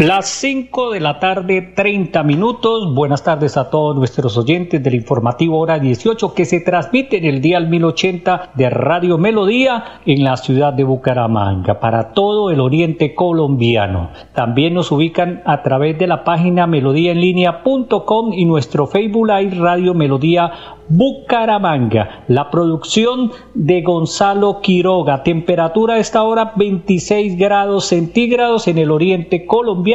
Las 5 de la tarde, 30 minutos. Buenas tardes a todos nuestros oyentes del informativo Hora 18 que se transmite en el día 1080 de Radio Melodía en la ciudad de Bucaramanga para todo el oriente colombiano. También nos ubican a través de la página melodíaenlínea.com y nuestro Facebook Live Radio Melodía Bucaramanga. La producción de Gonzalo Quiroga. Temperatura a esta hora 26 grados centígrados en el oriente colombiano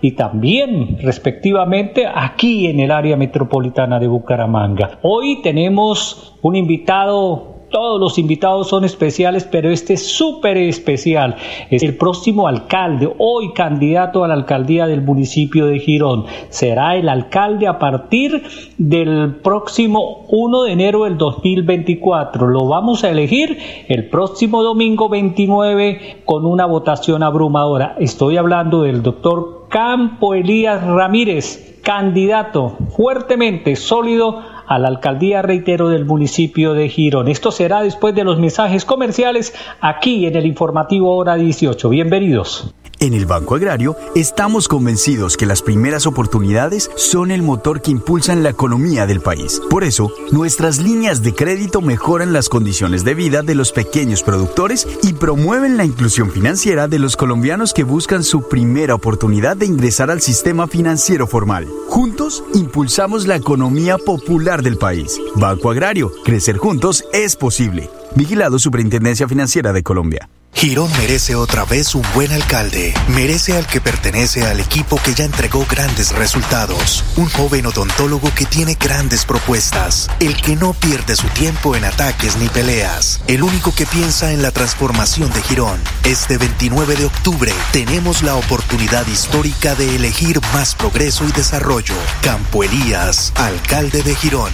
y también respectivamente aquí en el área metropolitana de Bucaramanga. Hoy tenemos un invitado todos los invitados son especiales, pero este es súper especial. Es el próximo alcalde, hoy candidato a la alcaldía del municipio de Girón. Será el alcalde a partir del próximo 1 de enero del 2024. Lo vamos a elegir el próximo domingo 29 con una votación abrumadora. Estoy hablando del doctor Campo Elías Ramírez, candidato fuertemente sólido a la alcaldía, reitero, del municipio de Girón. Esto será después de los mensajes comerciales aquí en el informativo hora 18. Bienvenidos. En el Banco Agrario estamos convencidos que las primeras oportunidades son el motor que impulsan la economía del país. Por eso, nuestras líneas de crédito mejoran las condiciones de vida de los pequeños productores y promueven la inclusión financiera de los colombianos que buscan su primera oportunidad de ingresar al sistema financiero formal. Juntos, impulsamos la economía popular del país. Banco Agrario, crecer juntos es posible. Vigilado Superintendencia Financiera de Colombia. Girón merece otra vez un buen alcalde. Merece al que pertenece al equipo que ya entregó grandes resultados. Un joven odontólogo que tiene grandes propuestas. El que no pierde su tiempo en ataques ni peleas. El único que piensa en la transformación de Girón. Este 29 de octubre tenemos la oportunidad histórica de elegir más progreso y desarrollo. Campo Elías, alcalde de Girón.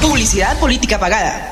Publicidad política pagada.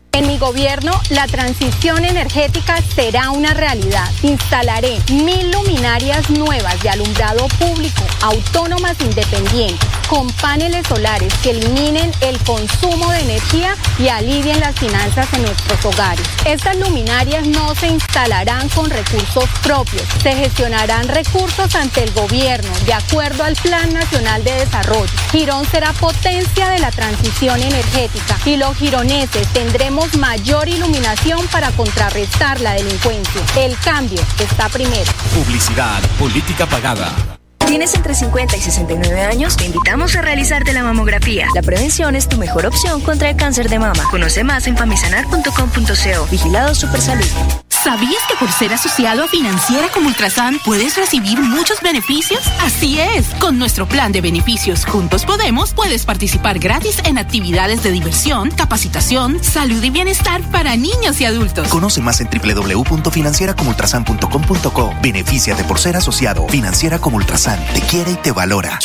En mi gobierno, la transición energética será una realidad. Instalaré mil luminarias nuevas de alumbrado público, autónomas independientes, con paneles solares que eliminen el consumo de energía y alivien las finanzas en nuestros hogares. Estas luminarias no se instalarán con recursos propios, se gestionarán recursos ante el gobierno de acuerdo al Plan Nacional de Desarrollo. Girón será potencia de la transición energética y los gironeses tendremos mayor iluminación para contrarrestar la delincuencia. El cambio está primero. Publicidad, política pagada. ¿Tienes entre 50 y 69 años? Te invitamos a realizarte la mamografía. La prevención es tu mejor opción contra el cáncer de mama. Conoce más en famisanar.com.co. Vigilado Supersalud. ¿Sabías que por ser asociado a Financiera como Ultrasan puedes recibir muchos beneficios? Así es, con nuestro plan de beneficios Juntos Podemos puedes participar gratis en actividades de diversión, capacitación, salud y bienestar para niños y adultos. Conoce más en www.financieracomultrasan.com.co. Benefíciate por ser asociado. Financiera como Ultrasan te quiere y te valora.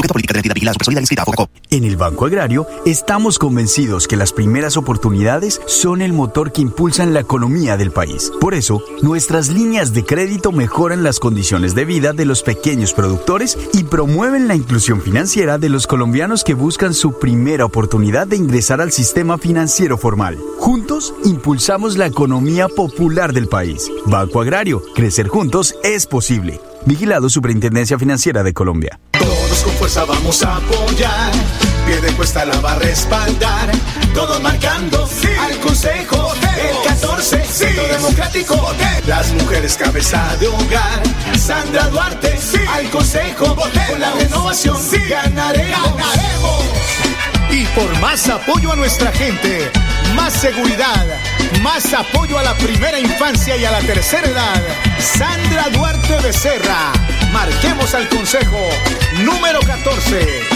En el Banco Agrario estamos convencidos que las primeras oportunidades son el motor que impulsan la economía del país. Por eso, nuestras líneas de crédito mejoran las condiciones de vida de los pequeños productores y promueven la inclusión financiera de los colombianos que buscan su primera oportunidad de ingresar al sistema financiero formal. Juntos, impulsamos la economía popular del país. Banco Agrario, crecer juntos es posible. Vigilado Superintendencia Financiera de Colombia. Todos con fuerza vamos a apoyar. Pie de cuesta la va a respaldar. Todos marcando al Consejo. El 14, Centro Democrático. Las mujeres cabeza de hogar. Sandra Duarte al Consejo. Con la renovación ganaremos. Y por más apoyo a nuestra gente, más seguridad, más apoyo a la primera infancia y a la tercera edad. Sandra Duarte Becerra. Marquemos al Consejo número 14,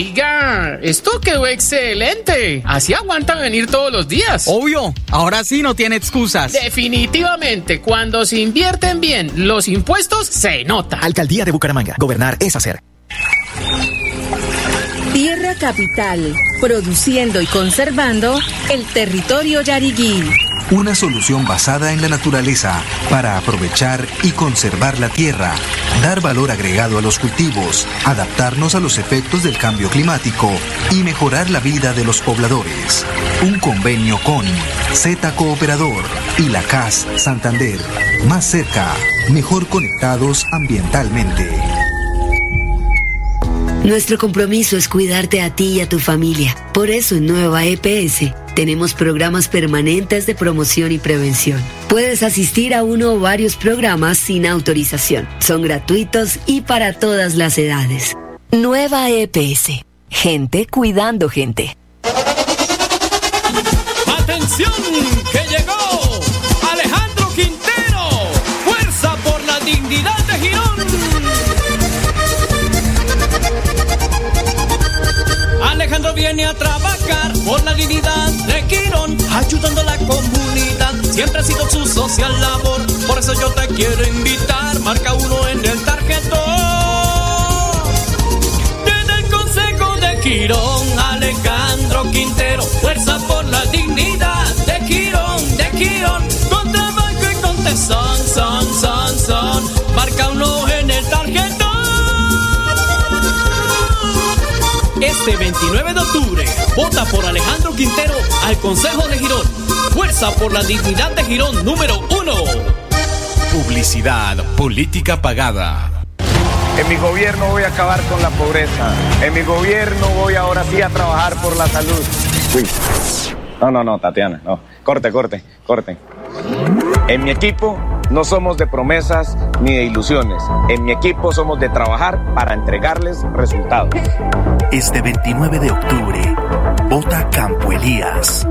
Oiga, esto quedó excelente. Así aguanta venir todos los días. Obvio, ahora sí no tiene excusas. Definitivamente, cuando se invierten bien los impuestos, se nota. Alcaldía de Bucaramanga. Gobernar es hacer. Tierra Capital, produciendo y conservando el territorio yariguí. Una solución basada en la naturaleza para aprovechar y conservar la tierra, dar valor agregado a los cultivos, adaptarnos a los efectos del cambio climático y mejorar la vida de los pobladores. Un convenio con Z Cooperador y la CAS Santander. Más cerca, mejor conectados ambientalmente. Nuestro compromiso es cuidarte a ti y a tu familia. Por eso en Nueva EPS tenemos programas permanentes de promoción y prevención. Puedes asistir a uno o varios programas sin autorización. Son gratuitos y para todas las edades. Nueva EPS. Gente cuidando gente. ¡Atención! ¡Que llegó! Viene a trabajar por la dignidad de Quirón, ayudando a la comunidad. Siempre ha sido su social labor, por eso yo te quiero invitar. Marca uno en el tarjetón. Desde el Consejo de Quirón, Alejandro Quintero, fuerza por la dignidad de Quirón, de Quirón. Con trabajo y con tesón, son, son. Este 29 de octubre, vota por Alejandro Quintero al Consejo de Girón. Fuerza por la dignidad de Girón número uno. Publicidad, política pagada. En mi gobierno voy a acabar con la pobreza. En mi gobierno voy ahora sí a trabajar por la salud. Uy. No, no, no, Tatiana, no. Corte, corte, corte. En mi equipo no somos de promesas ni de ilusiones. En mi equipo somos de trabajar para entregarles resultados. Este 29 de octubre, vota Campo Elías.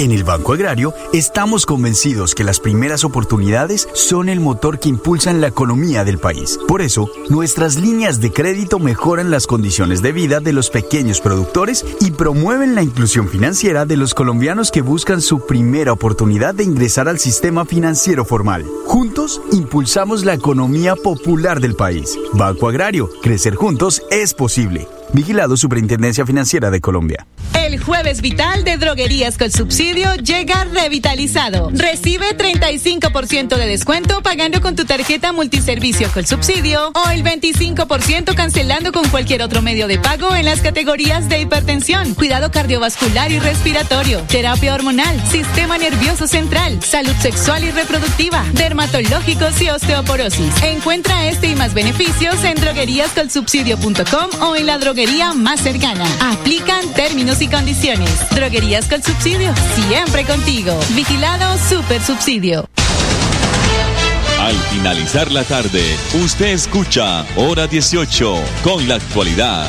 En el Banco Agrario estamos convencidos que las primeras oportunidades son el motor que impulsan la economía del país. Por eso, nuestras líneas de crédito mejoran las condiciones de vida de los pequeños productores y promueven la inclusión financiera de los colombianos que buscan su primera oportunidad de ingresar al sistema financiero formal. Juntos, impulsamos la economía popular del país. Banco Agrario, crecer juntos es posible. Vigilado Superintendencia Financiera de Colombia. El jueves vital de droguerías con subsidio llega revitalizado. Recibe 35% de descuento pagando con tu tarjeta multiservicio con subsidio o el 25% cancelando con cualquier otro medio de pago en las categorías de hipertensión, cuidado cardiovascular y respiratorio, terapia hormonal, sistema nervioso central, salud sexual y reproductiva, dermatológicos y osteoporosis. Encuentra este y más beneficios en drogueríascolsubsidio.com o en la droguería más cercana. Aplican términos y condiciones. Droguerías con subsidio, siempre contigo. Vigilado Super Subsidio. Al finalizar la tarde, usted escucha Hora 18 con la actualidad.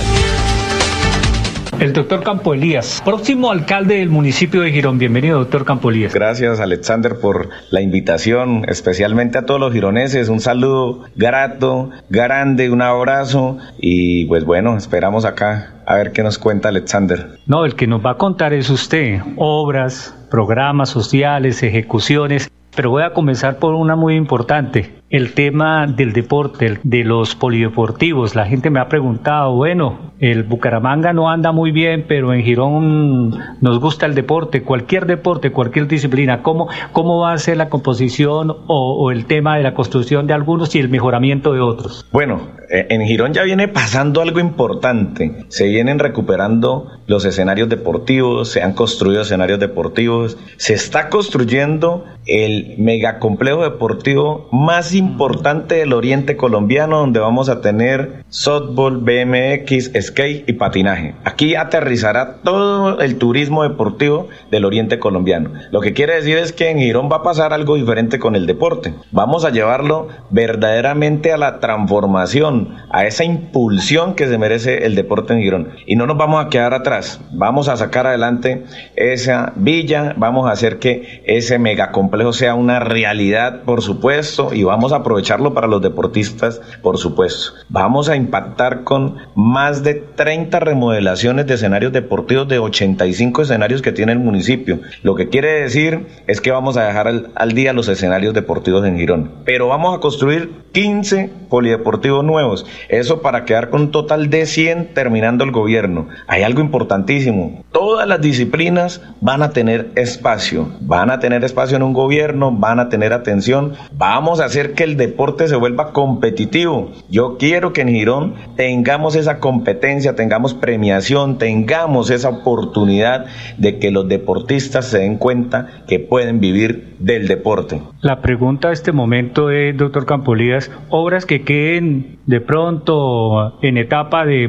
El doctor Campo Elías, próximo alcalde del municipio de Girón. Bienvenido, doctor Campo Elías. Gracias, Alexander, por la invitación, especialmente a todos los gironeses. Un saludo grato, grande, un abrazo y pues bueno, esperamos acá a ver qué nos cuenta Alexander. No, el que nos va a contar es usted. Obras, programas sociales, ejecuciones. Pero voy a comenzar por una muy importante el tema del deporte, de los polideportivos. La gente me ha preguntado, bueno, el Bucaramanga no anda muy bien, pero en Girón nos gusta el deporte, cualquier deporte, cualquier disciplina. ¿Cómo, cómo va a ser la composición o, el tema de la construcción de algunos y el mejoramiento de otros? Bueno, eh, en Girón ya viene pasando algo importante. Se vienen recuperando los escenarios deportivos, se han construido escenarios deportivos, se está construyendo el megacomplejo deportivo más importante del oriente colombiano donde vamos a tener softball, BMX, skate y patinaje. Aquí aterrizará todo el turismo deportivo del oriente colombiano. Lo que quiere decir es que en Girón va a pasar algo diferente con el deporte. Vamos a llevarlo verdaderamente a la transformación, a esa impulsión que se merece el deporte en Girón. Y no nos vamos a quedar atrás. Vamos a sacar adelante esa villa, vamos a hacer que ese megacomplejo sea una realidad, por supuesto, y vamos a aprovecharlo para los deportistas, por supuesto. Vamos a impactar con más de 30 remodelaciones de escenarios deportivos de 85 escenarios que tiene el municipio. Lo que quiere decir es que vamos a dejar al, día los escenarios deportivos en Girón. Pero vamos a construir 15 polideportivos nuevos. Eso para quedar con un total de 100 terminando el gobierno. Hay algo importantísimo. Todas las disciplinas van a tener espacio. Van a tener espacio en un gobierno, van a tener atención. Vamos a hacer que el deporte se vuelva competitivo. Yo quiero que en Girón tengamos esa competencia, tengamos premiación, tengamos esa oportunidad de que los deportistas se den cuenta que pueden vivir del deporte. La pregunta a este momento es, doctor Campolías, obras que queden de pronto en etapa de,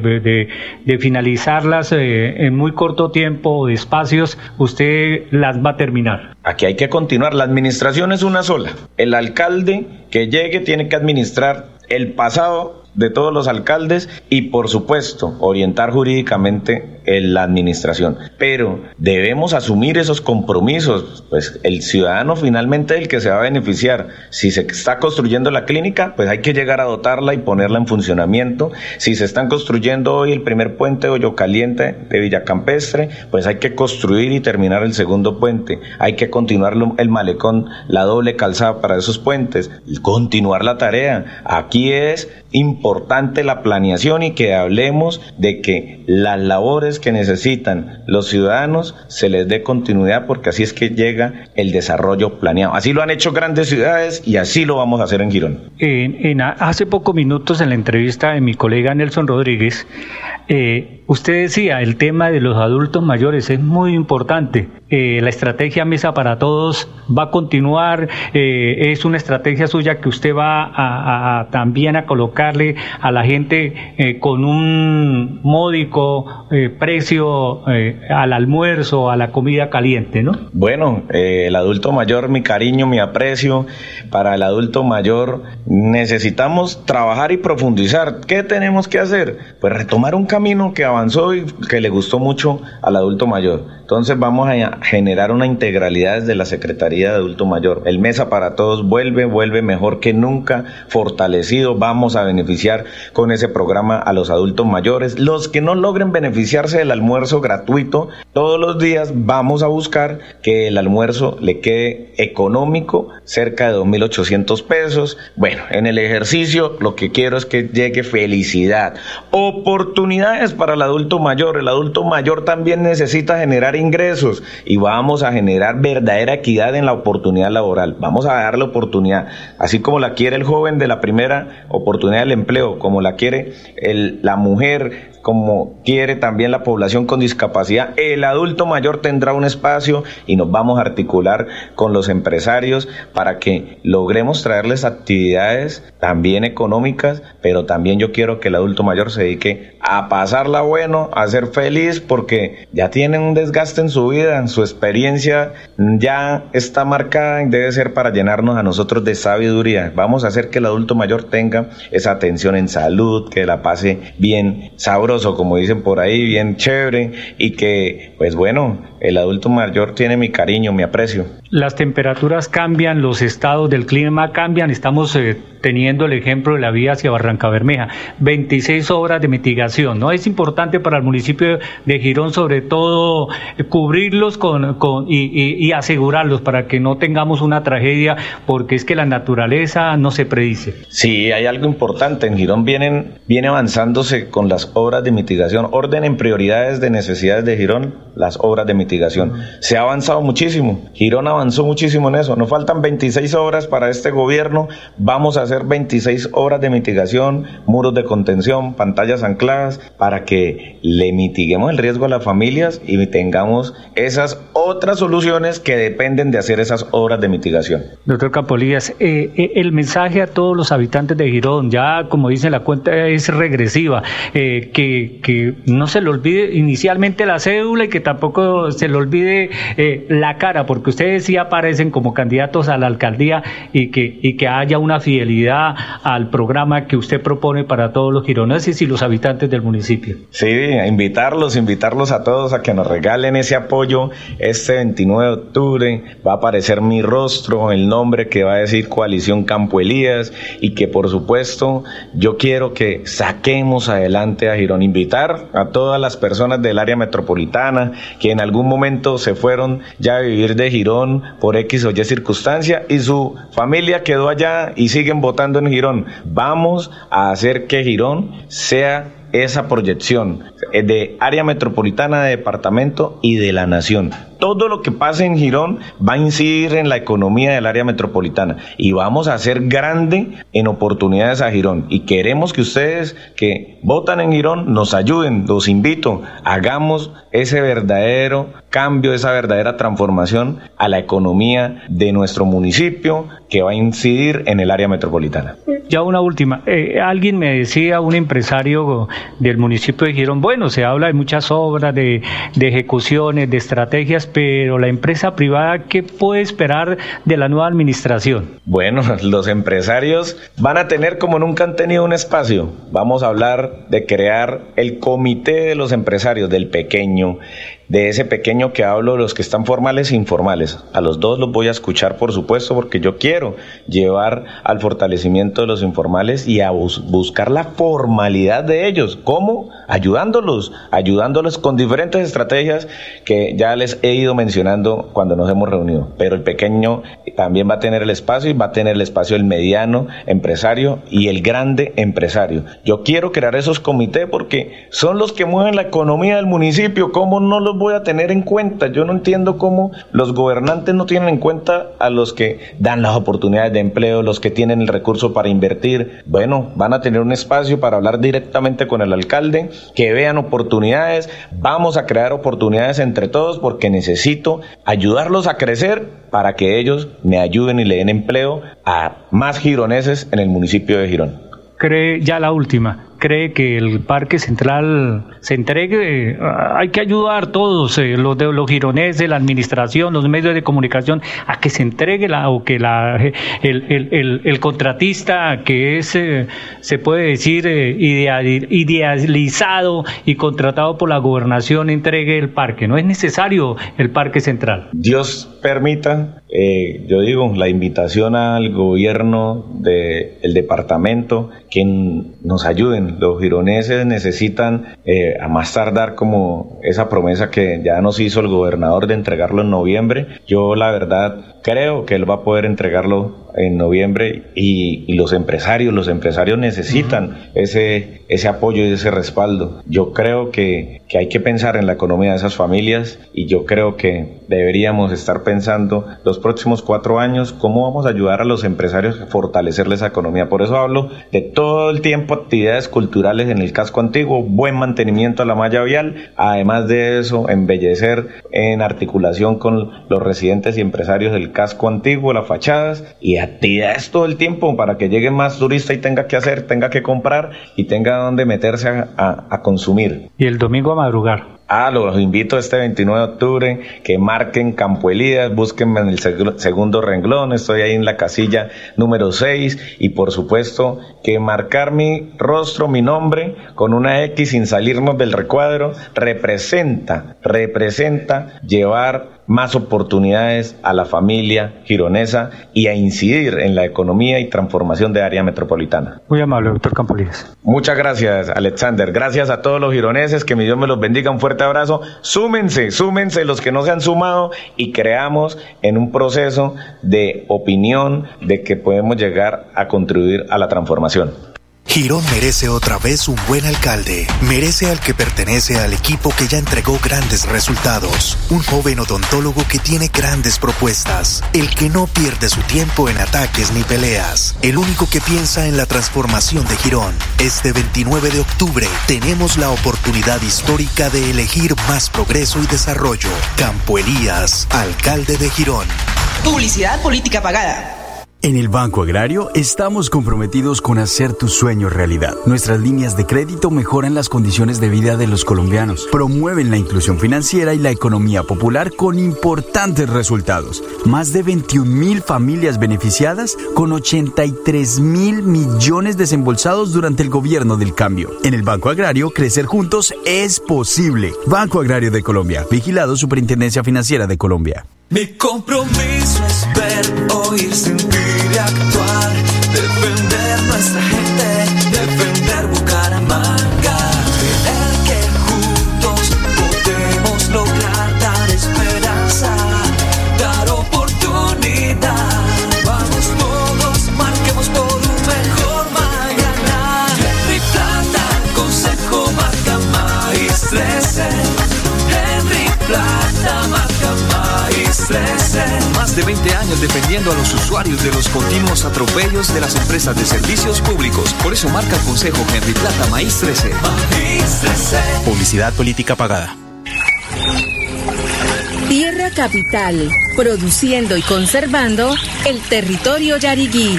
de, finalizarlas eh, en muy corto tiempo, de espacios, usted las va a terminar. Aquí hay que continuar. La administración es una sola. El alcalde que llegue tiene que administrar el pasado de todos los alcaldes y por supuesto orientar jurídicamente la administración. Pero debemos asumir esos compromisos, pues el ciudadano finalmente es el que se va a beneficiar. Si se está construyendo la clínica, pues hay que llegar a dotarla y ponerla en funcionamiento. Si se están construyendo hoy el primer puente de Hoyo Caliente de Villacampestre, pues hay que construir y terminar el segundo puente. Hay que continuar el malecón, la doble calzada para esos puentes, continuar la tarea. Aquí es importante la planeación y que hablemos de que las labores que necesitan los ciudadanos se les dé continuidad porque así es que llega el desarrollo planeado. Así lo han hecho grandes ciudades y así lo vamos a hacer en Girón. En, hace pocos minutos en la entrevista de mi colega Nelson Rodríguez, eh, usted decía, el tema de los adultos mayores es muy importante. Eh, la estrategia Mesa para Todos va a continuar. Eh, es una estrategia suya que usted va a, también a colocarle a la gente con un módico precio al almuerzo, a la comida caliente, ¿no? Bueno, el adulto mayor, mi cariño, mi aprecio. Para el adulto mayor necesitamos trabajar y profundizar. ¿Qué tenemos que hacer? Pues retomar un camino que avanzó y que le gustó mucho al adulto mayor. Entonces vamos a generar una integralidad desde la Secretaría de Adulto Mayor. El Mesa para Todos vuelve, vuelve mejor que nunca, fortalecido. Vamos a beneficiar con ese programa a los adultos mayores. Los que no logren beneficiarse del almuerzo gratuito todos los días vamos a buscar que el almuerzo le quede económico, cerca de 2.800 pesos. Bueno, en el ejercicio lo que quiero es que llegue felicidad, oportunidades para adulto mayor. El adulto mayor también necesita generar ingresos y vamos a generar verdadera equidad en la oportunidad laboral. Vamos a darle oportunidad, así como la quiere el joven de la primera oportunidad del empleo, como la quiere la mujer como quiere también la población con discapacidad. El adulto mayor tendrá un espacio y nos vamos a articular con los empresarios para que logremos traerles actividades también económicas, pero también yo quiero que el adulto mayor se dedique a pasarla bueno, a ser feliz, porque ya tienen un desgaste en su vida, en su experiencia ya está marcada y debe ser para llenarnos a nosotros de sabiduría. Vamos a hacer que el adulto mayor tenga esa atención en salud, que la pase bien sabrosa como dicen por ahí, bien chévere y que, pues bueno, el adulto mayor tiene mi cariño, mi aprecio. Las temperaturas cambian, los estados del clima cambian, estamos eh, teniendo el ejemplo de la vía hacia Barranca Bermeja, 26 horas de mitigación, ¿no? Es importante para el municipio de Girón sobre todo eh, cubrirlos con, con y, y asegurarlos para que no tengamos una tragedia porque es que la naturaleza no se predice. Sí, hay algo importante, en Girón vienen, viene avanzándose con las obras de mitigación, orden en prioridades de necesidades de Girón, las obras de mitigación. Se ha avanzado muchísimo, Girón avanzó muchísimo en eso, nos faltan 26 obras para este gobierno, vamos a hacer 26 obras de mitigación, muros de contención, pantallas ancladas, para que le mitiguemos el riesgo a las familias y tengamos esas otras soluciones que dependen de hacer esas obras de mitigación. Doctor Capolías, eh, eh, el mensaje a todos los habitantes de Girón, ya como dice la cuenta es regresiva, eh, que que, no se le olvide inicialmente la cédula y que tampoco se le olvide eh, la cara, porque ustedes sí aparecen como candidatos a la alcaldía y que, y que haya una fidelidad al programa que usted propone para todos los gironeses y los habitantes del municipio. Sí, invitarlos, invitarlos a todos a que nos regalen ese apoyo este 29 de octubre. Va a aparecer mi rostro, el nombre que va a decir Coalición Campo Elías y que por supuesto yo quiero que saquemos adelante a Girón invitar a todas las personas del área metropolitana que en algún momento se fueron ya a vivir de Girón por X o Y circunstancia y su familia quedó allá y siguen votando en Girón. Vamos a hacer que Girón sea esa proyección de área metropolitana, de departamento y de la nación todo lo que pase en Girón va a incidir en la economía del área metropolitana y vamos a hacer grande en oportunidades a Girón. Y queremos que ustedes que votan en Girón nos ayuden, los invito, hagamos ese verdadero cambio, esa verdadera transformación a la economía de nuestro municipio que va a incidir en el área metropolitana. Ya una última, eh, alguien me decía, un empresario del municipio de Girón, bueno, se habla de muchas obras, de ejecuciones, de estrategias, pero la empresa privada, ¿qué puede esperar de la nueva administración? Bueno, los empresarios van a tener como nunca han tenido un espacio. Vamos a hablar de crear el comité de los empresarios, del pequeño, de ese pequeño que hablo, los que están formales e informales. A los dos los voy a escuchar, por supuesto, porque yo quiero llevar al fortalecimiento de los informales y a buscar la formalidad de ellos. ¿Cómo? Ayudándolos, ayudándolos con diferentes estrategias que ya les he ido mencionando cuando nos hemos reunido. Pero el pequeño también va a tener el espacio y va a tener el espacio el mediano empresario y el grande empresario. Yo quiero crear esos comités porque son los que mueven la economía del municipio. ¿Cómo no los voy a tener en cuenta. Yo no entiendo cómo los gobernantes no tienen en cuenta a los que dan las oportunidades de empleo, los que tienen el recurso para invertir. Bueno, van a tener un espacio para hablar directamente con el alcalde, que vean oportunidades. Vamos a crear oportunidades entre todos porque necesito ayudarlos a crecer para que ellos me ayuden y le den empleo a más gironeses en el municipio de Girón. Cree ya la última cree que el Parque Central se entregue. Hay que ayudar todos, eh, los de los gironeses, la administración, los medios de comunicación, a que se entregue la, o que la, el, contratista que es, eh, se puede decir, eh, idealizado y contratado por la gobernación entregue el parque. No es necesario el Parque Central. Dios permita eh, yo digo, la invitación al gobierno del departamento que nos ayuden. Los gironeses necesitan eh, a más tardar como esa promesa que ya nos hizo el gobernador de entregarlo en noviembre. Yo la verdad creo que él va a poder entregarlo en noviembre y, los empresarios, los empresarios necesitan ese, ese apoyo y ese respaldo. Yo creo que, que hay que pensar en la economía de esas familias y yo creo que deberíamos estar pensando los próximos cuatro años cómo vamos a ayudar a los empresarios a fortalecerles esa economía. Por eso hablo de todo el tiempo actividades culturales en el casco antiguo, buen mantenimiento a la malla vial, además de eso, embellecer en articulación con los residentes y empresarios del casco antiguo, las fachadas y actividades todo el tiempo para que llegue más turista y tenga que hacer, tenga que comprar y tenga donde meterse a, consumir. Y el domingo a madrugar. Ah, los invito este 29 de octubre que marquen Campo Elías, búsquenme en el segundo renglón, estoy ahí en la casilla número 6 y por supuesto que marcar mi rostro, mi nombre con una X sin salirnos del recuadro representa, representa llevar más oportunidades a la familia gironesa y a incidir en la economía y transformación de área metropolitana. Muy amable, doctor Campolides. Muchas gracias, Alexander. Gracias a todos los gironeses, que mi Dios me los bendiga. Un fuerte abrazo. Súmense, súmense los que no se han sumado y creamos en un proceso de opinión de que podemos llegar a contribuir a la transformación. Girón merece otra vez un buen alcalde. Merece al que pertenece al equipo que ya entregó grandes resultados. Un joven odontólogo que tiene grandes propuestas. El que no pierde su tiempo en ataques ni peleas. El único que piensa en la transformación de Girón. Este 29 de octubre tenemos la oportunidad histórica de elegir más progreso y desarrollo. Campo Elías, alcalde de Girón. Publicidad política pagada. En el Banco Agrario estamos comprometidos con hacer tu sueño realidad. Nuestras líneas de crédito mejoran las condiciones de vida de los colombianos, promueven la inclusión financiera y la economía popular con importantes resultados. Más de 21 mil familias beneficiadas con 83 mil millones desembolsados durante el gobierno del cambio. En el Banco Agrario, crecer juntos es posible. Banco Agrario de Colombia, vigilado Superintendencia Financiera de Colombia. Mi compromiso es ver, oír, sentir y actuar, defender nuestra gente, 20 años defendiendo a los usuarios de los continuos atropellos de las empresas de servicios públicos. Por eso marca el Consejo Henry Plata Maíz 13. Maíz 13. Publicidad política pagada. Tierra Capital, produciendo y conservando el territorio yariguí.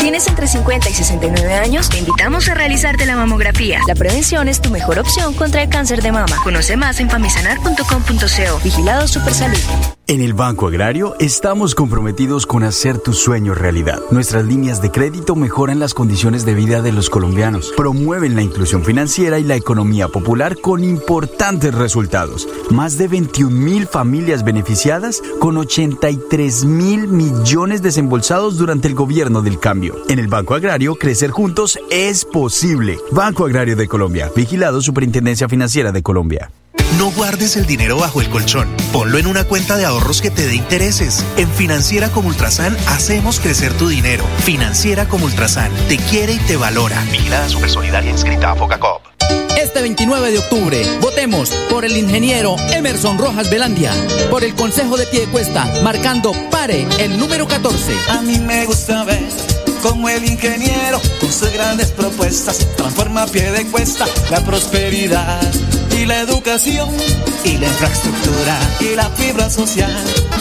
¿Tienes entre 50 y 69 años? Te invitamos a realizarte la mamografía. La prevención es tu mejor opción contra el cáncer de mama. Conoce más en famisanar.com.co. Vigilado Supersalud. En el Banco Agrario estamos comprometidos con hacer tu sueño realidad. Nuestras líneas de crédito mejoran las condiciones de vida de los colombianos, promueven la inclusión financiera y la economía popular con importantes resultados. Más de 21 mil familias beneficiadas con 83 mil millones desembolsados durante el gobierno del cambio. En el Banco Agrario, crecer juntos es posible. Banco Agrario de Colombia, vigilado Superintendencia Financiera de Colombia. No guardes el dinero bajo el colchón. Ponlo en una cuenta de ahorros que te dé intereses. En Financiera como Ultrasan hacemos crecer tu dinero. Financiera como Ultrasan te quiere y te valora. Vigilada Supersolidaria inscrita a Focacop. Este 29 de octubre, votemos por el ingeniero Emerson Rojas Velandia, por el Consejo de Piedecuesta, marcando pare el número 14. A mí me gusta ver como el ingeniero, con sus grandes propuestas, transforma a pie de cuesta la prosperidad y la educación y la infraestructura y la fibra social.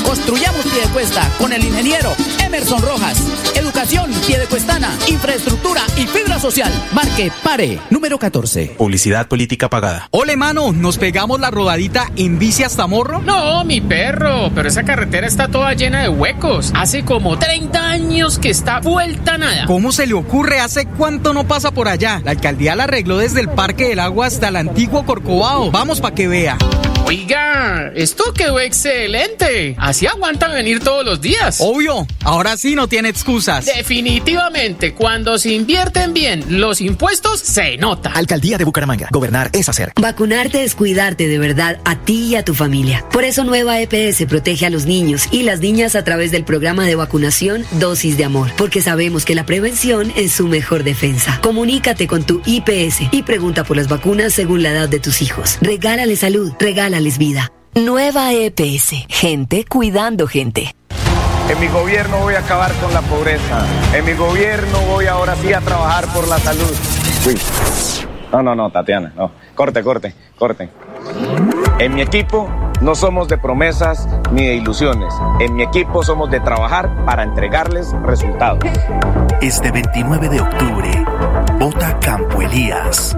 Construyamos pie de cuesta con el ingeniero Emerson Rojas. Educación piedecuestana, infraestructura y fibra social. Marque Pare, número 14. Publicidad política pagada. Ole, mano, ¿nos pegamos la rodadita en bici hasta Morro? No, mi perro, pero esa carretera está toda llena de huecos. Hace como 30 años que está vuelta nada. ¿Cómo se le ocurre? ¿Hace cuánto no pasa por allá? La alcaldía la arregló desde el Parque del Agua hasta el antiguo Corcovado. Vamos para que vea. Oiga, esto quedó excelente. Así aguantan venir todos los días. Obvio, ahora sí no tiene excusas. Definitivamente, cuando se invierten bien los impuestos, se nota. Alcaldía de Bucaramanga. Gobernar es hacer. Vacunarte es cuidarte de verdad a ti y a tu familia. Por eso Nueva EPS protege a los niños y las niñas a través del programa de vacunación Dosis de Amor, porque sabemos que la prevención es su mejor defensa. Comunícate con tu IPS y pregunta por las vacunas según la edad de tus hijos. Regálale salud, regálales vida. Nueva EPS, gente cuidando gente. En mi gobierno voy a acabar con la pobreza. En mi gobierno voy ahora sí a trabajar por la salud. Uy. No, no, no, Tatiana, no. Corte, corte, corte. En mi equipo no somos de promesas ni de ilusiones. En mi equipo somos de trabajar para entregarles resultados. Este 29 de octubre, vota Campo Elías.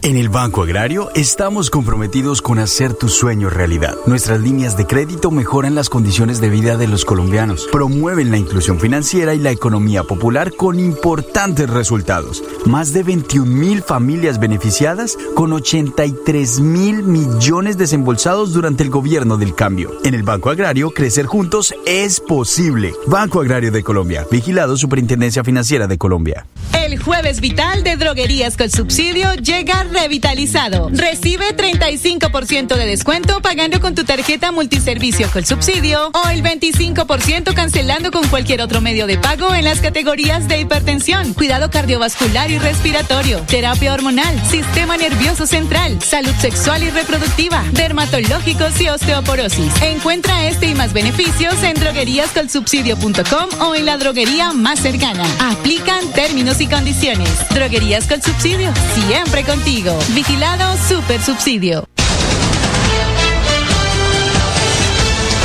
En el Banco Agrario estamos comprometidos con hacer tu sueño realidad. Nuestras líneas de crédito mejoran las condiciones de vida de los colombianos, promueven la inclusión financiera y la economía popular con importantes resultados. Más de 21 mil familias beneficiadas con 83 mil millones desembolsados durante el gobierno del cambio. En el Banco Agrario, crecer juntos es posible. Banco Agrario de Colombia, vigilado Superintendencia Financiera de Colombia. El jueves vital de droguerías con subsidio llega revitalizado. Recibe 35% de descuento pagando con tu tarjeta multiservicio con subsidio o el 25% cancelando con cualquier otro medio de pago en las categorías de hipertensión, cuidado cardiovascular y respiratorio, terapia hormonal, sistema nervioso central, salud sexual y reproductiva, dermatológicos y osteoporosis. Encuentra este y más beneficios en drogueríascolsubsidio.com o en la droguería más cercana. Aplican términos y condiciones. Droguerías con subsidio, siempre Vigilado Super Subsidio.